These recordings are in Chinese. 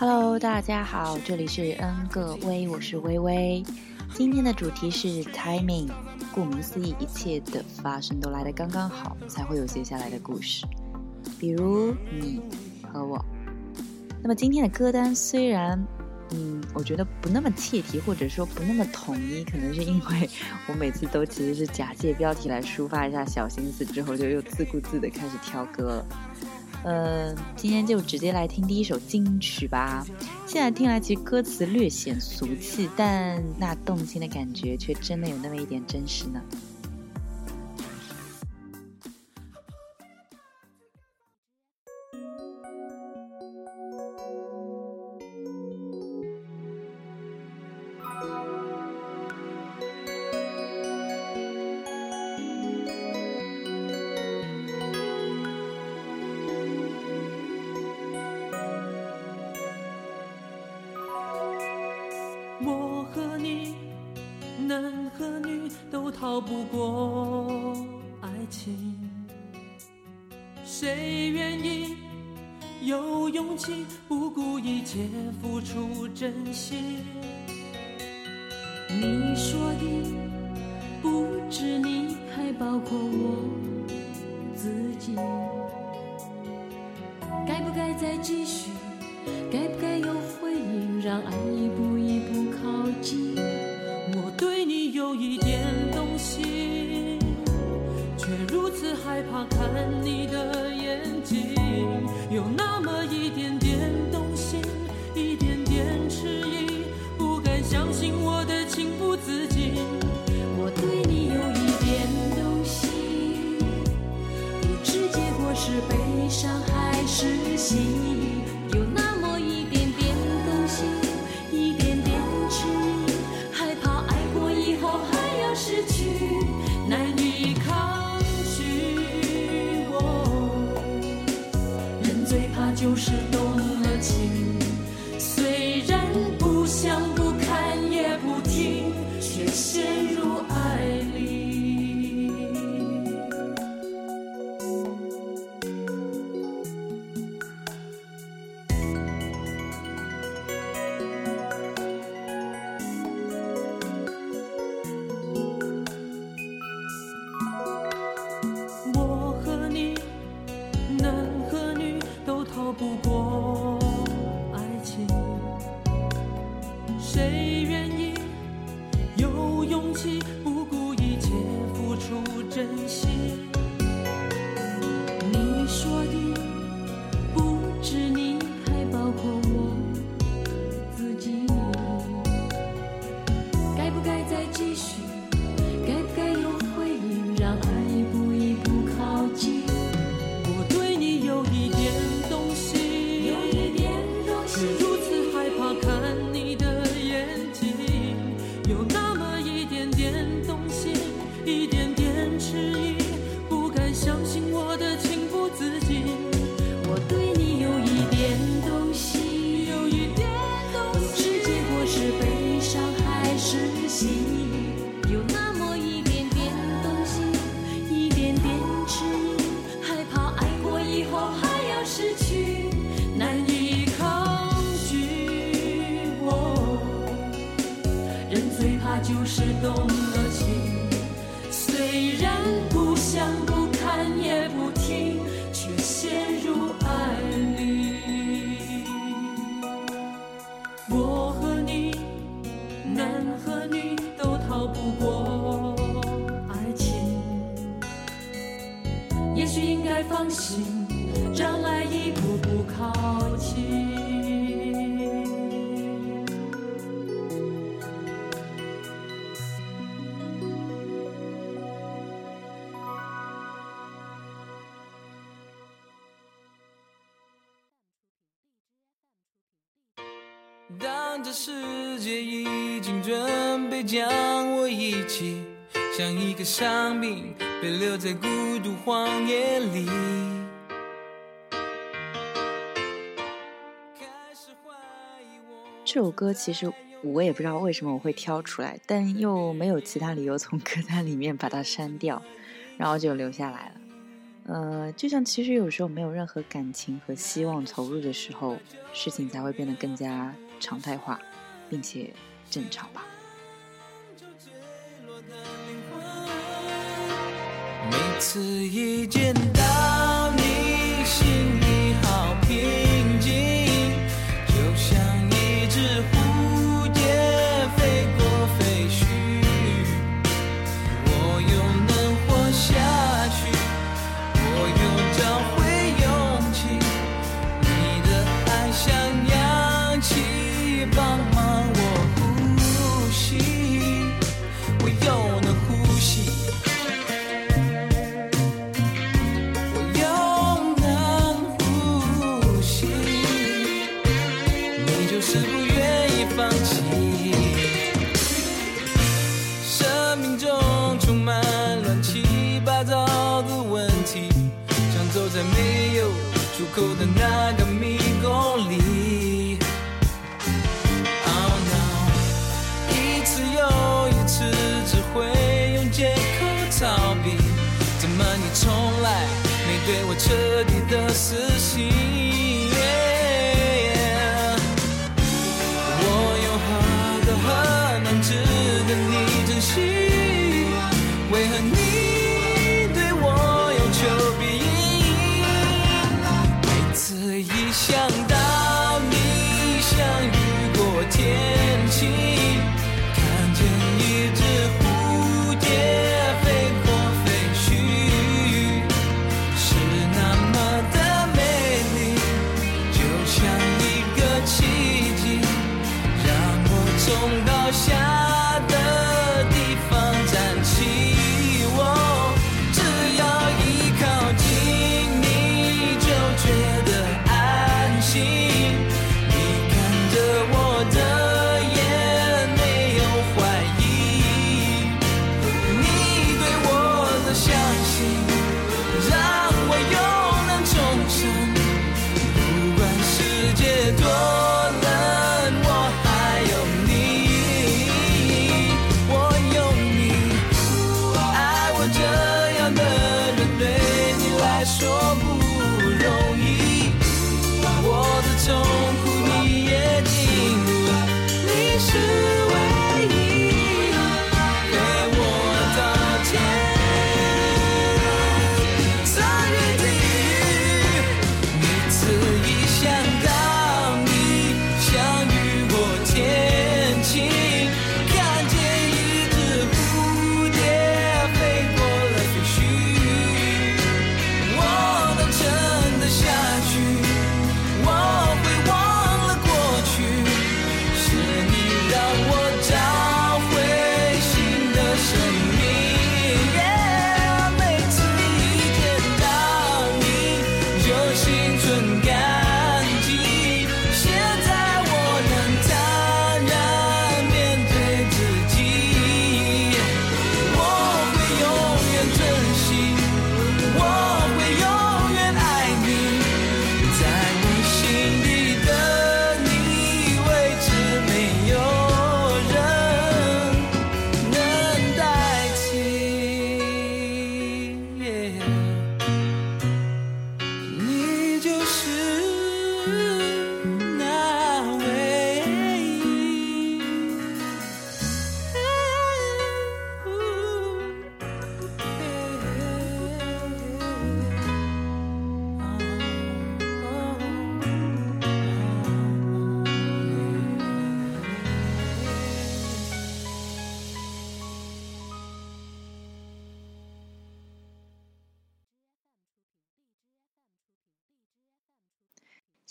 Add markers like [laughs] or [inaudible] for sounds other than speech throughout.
Hello，大家好，这里是 N 个微，我是微微。今天的主题是 timing，顾名思义，一切的发生都来得刚刚好，才会有接下来的故事。比如你和我。那么今天的歌单虽然，嗯，我觉得不那么切题，或者说不那么统一，可能是因为 [laughs] 我每次都其实是假借标题来抒发一下小心思，之后就又自顾自的开始挑歌了。呃，今天就直接来听第一首金曲吧。现在听来，其实歌词略显俗气，但那动心的感觉却真的有那么一点真实呢。当这世界已经准备将我遗弃，像一个伤兵被留在孤独荒野里。这首歌其实我也不知道为什么我会挑出来，但又没有其他理由从歌单里面把它删掉，然后就留下来了。呃，就像其实有时候没有任何感情和希望投入的时候，事情才会变得更加常态化并且正常吧。每次一见到你心里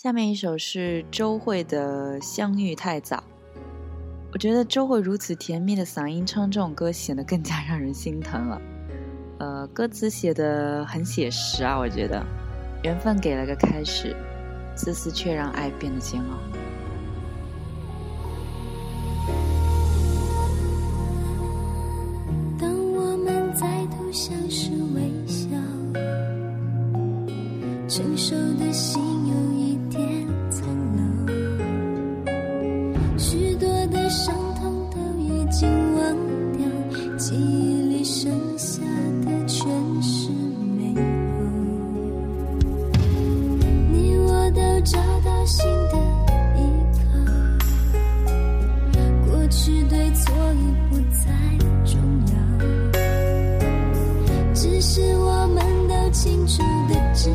下面一首是周蕙的相遇太早。我觉得周蕙如此甜蜜的嗓音唱这种歌显得更加让人心疼了。呃歌词写的很写实啊我觉得。缘分给了个开始自私却让爱变得煎熬。是我们都清楚的知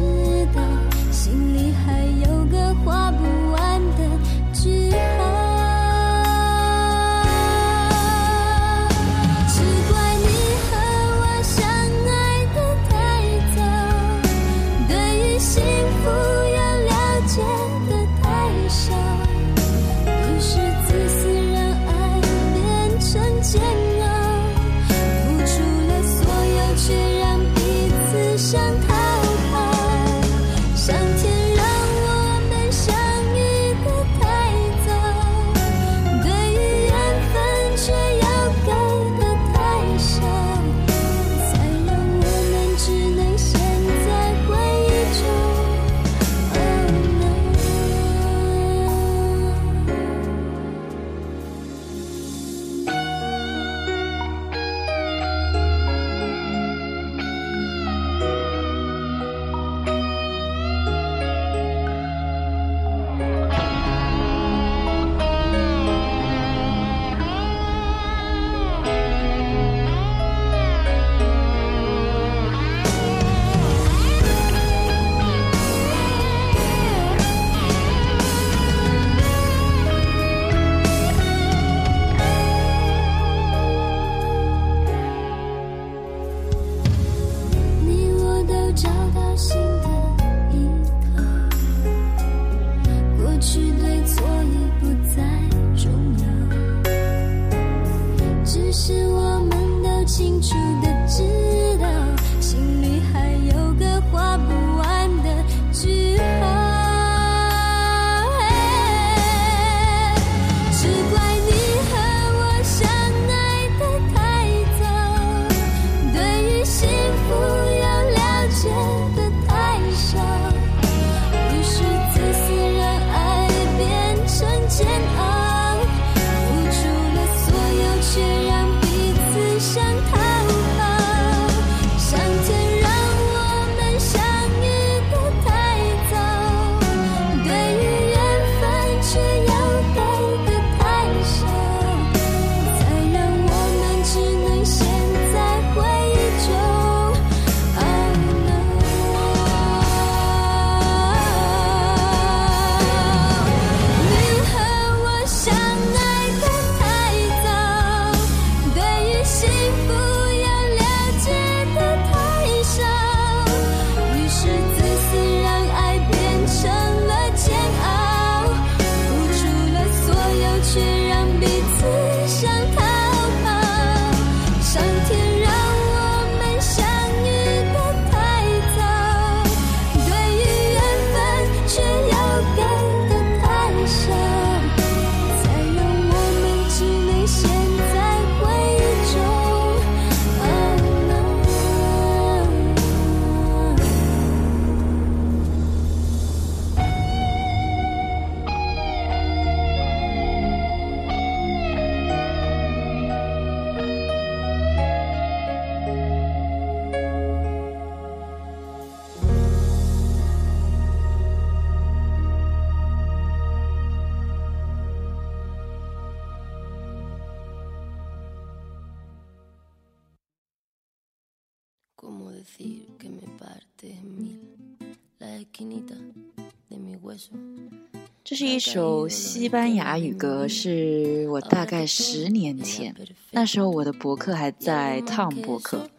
这是一首西班牙语歌，是我大概十年前，那时候我的博客还在 Tom 博客，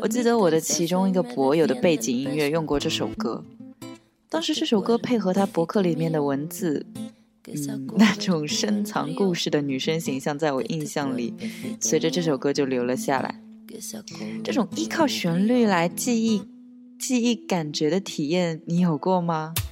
我记得我的其中一个博友的背景音乐用过这首歌，当时这首歌配合他博客里面的文字，嗯，[laughs] 那种深藏故事的女生形象，在我印象里，随着这首歌就留了下来。这种依靠旋律来记忆、记忆感觉的体验，你有过吗？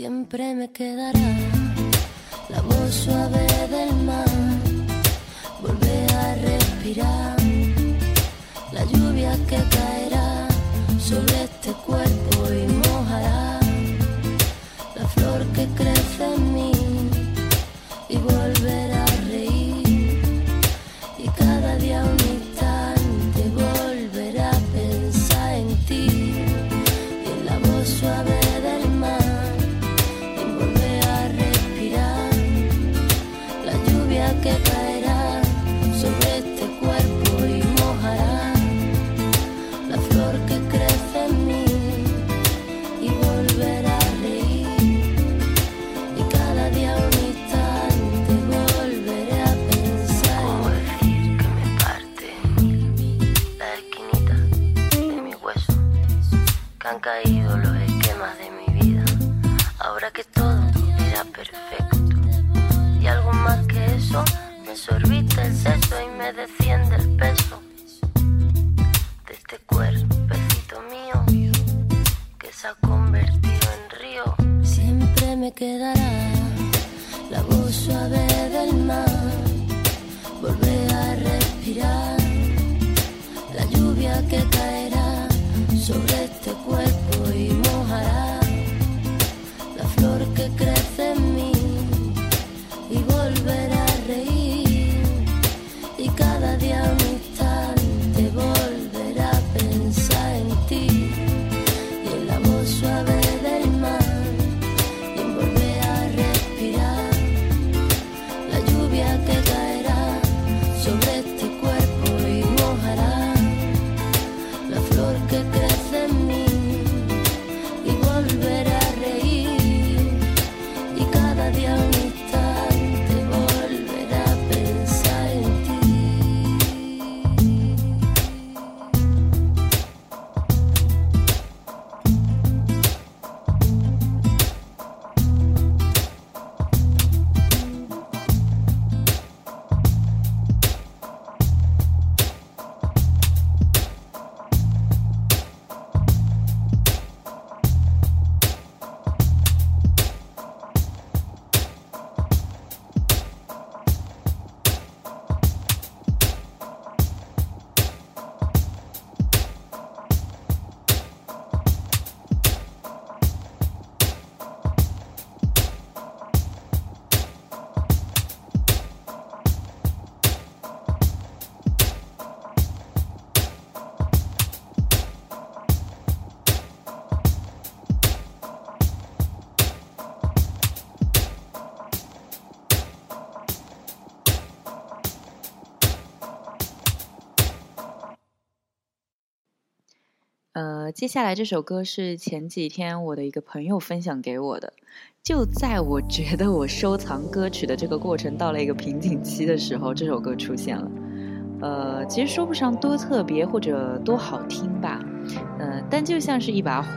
Siempre me quedará la voz suave del mar. Volver a respirar la lluvia que caerá sobre este cuerpo. got. 接下来这首歌是前几天我的一个朋友分享给我的。就在我觉得我收藏歌曲的这个过程到了一个瓶颈期的时候这首歌出现了。呃其实说不上多特别或者多好听吧呃但就像是一把火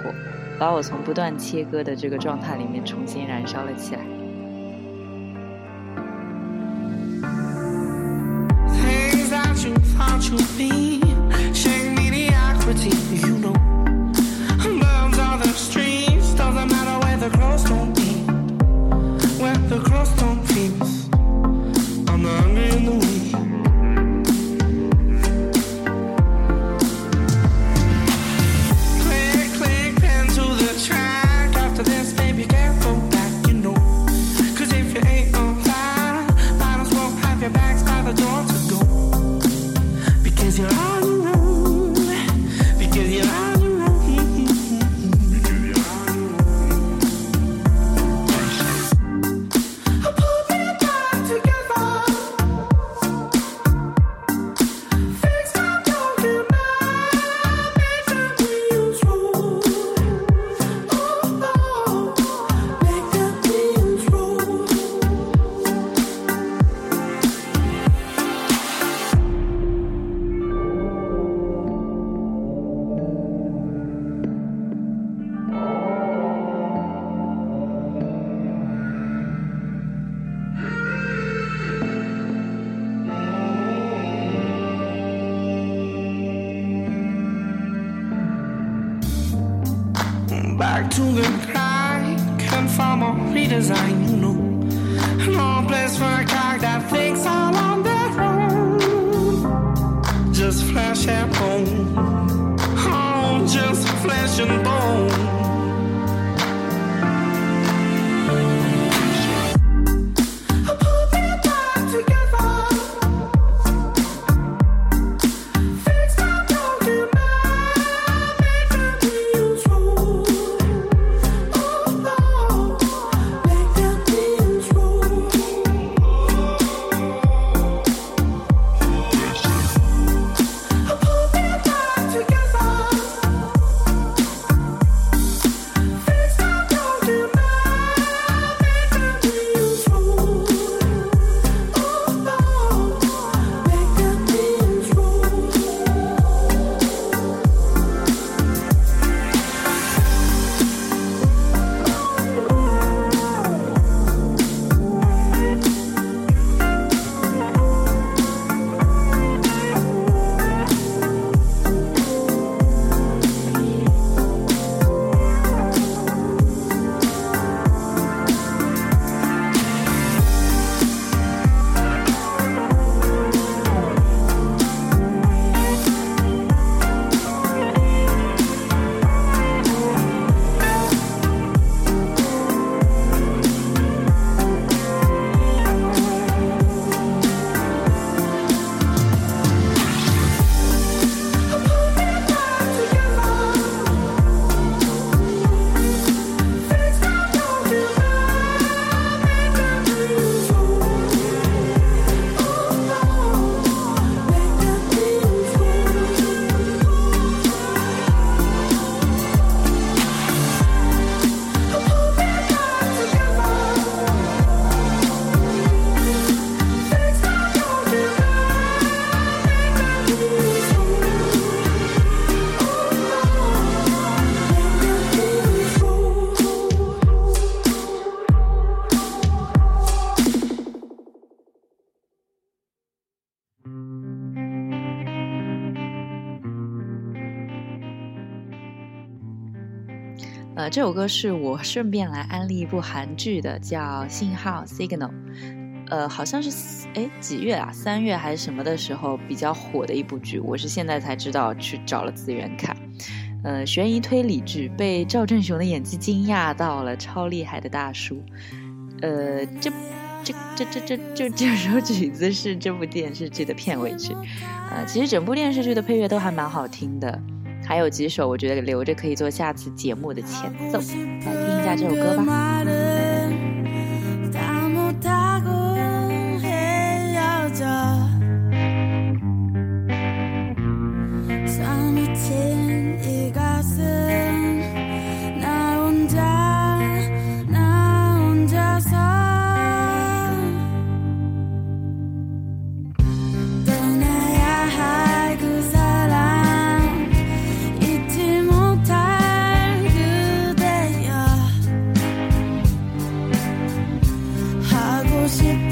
把我从不断切割的这个状态里面重新燃烧了起来。design. 这首歌是我顺便来安利一部韩剧的，叫《信号 Signal》。呃，好像是哎几月啊？三月还是什么的时候比较火的一部剧，我是现在才知道去找了资源看。呃，悬疑推理剧，被赵正雄的演技惊讶到了，超厉害的大叔。呃，这这这这这这这首曲子是这部电视剧的片尾曲。呃，其实整部电视剧的配乐都还蛮好听的，还有几首我觉得留着可以做下次节目的前奏，来听一下这首歌吧。谢。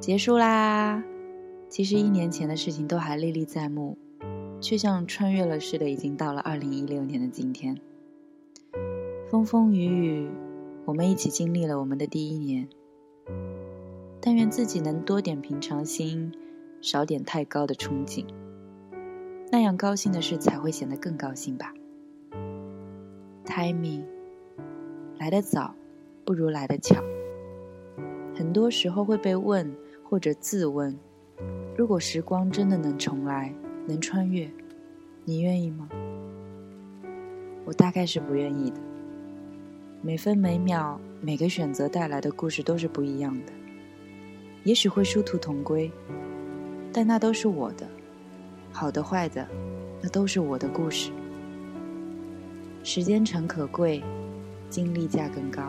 结束啦！其实一年前的事情都还历历在目，却像穿越了似的，已经到了二零一六年的今天。风风雨雨，我们一起经历了我们的第一年。但愿自己能多点平常心，少点太高的憧憬，那样高兴的事才会显得更高兴吧。Timing，来得早，不如来得巧。很多时候会被问或者自问：如果时光真的能重来，能穿越，你愿意吗？我大概是不愿意的。每分每秒，每个选择带来的故事都是不一样的。也许会殊途同归，但那都是我的，好的坏的，那都是我的故事。时间诚可贵，经历价更高。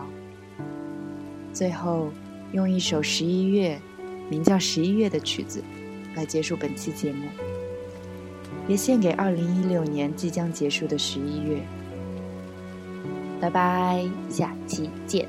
最后，用一首十一月，名叫《十一月》的曲子，来结束本期节目，也献给二零一六年即将结束的十一月。拜拜，下期见。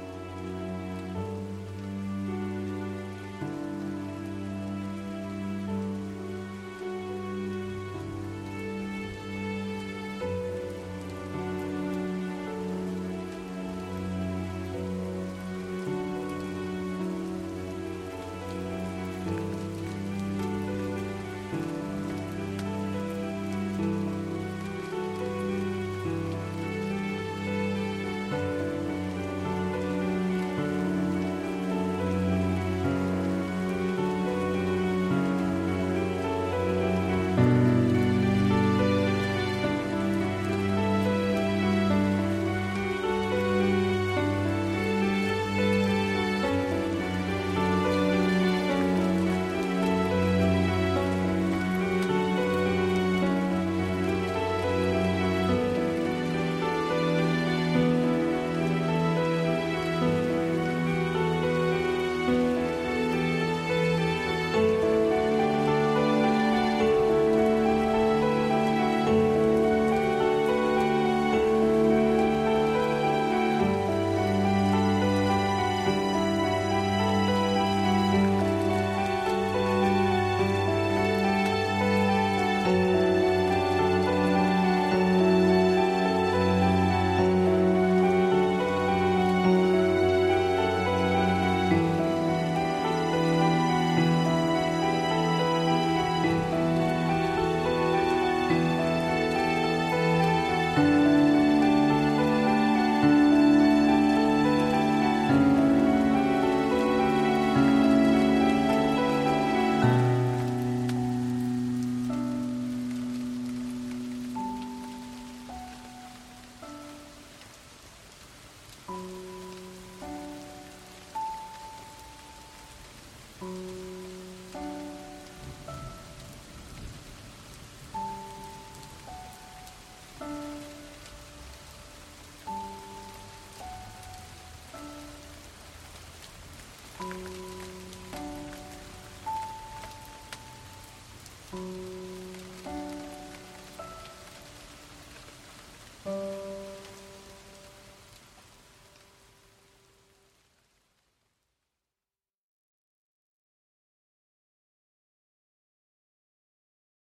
嗯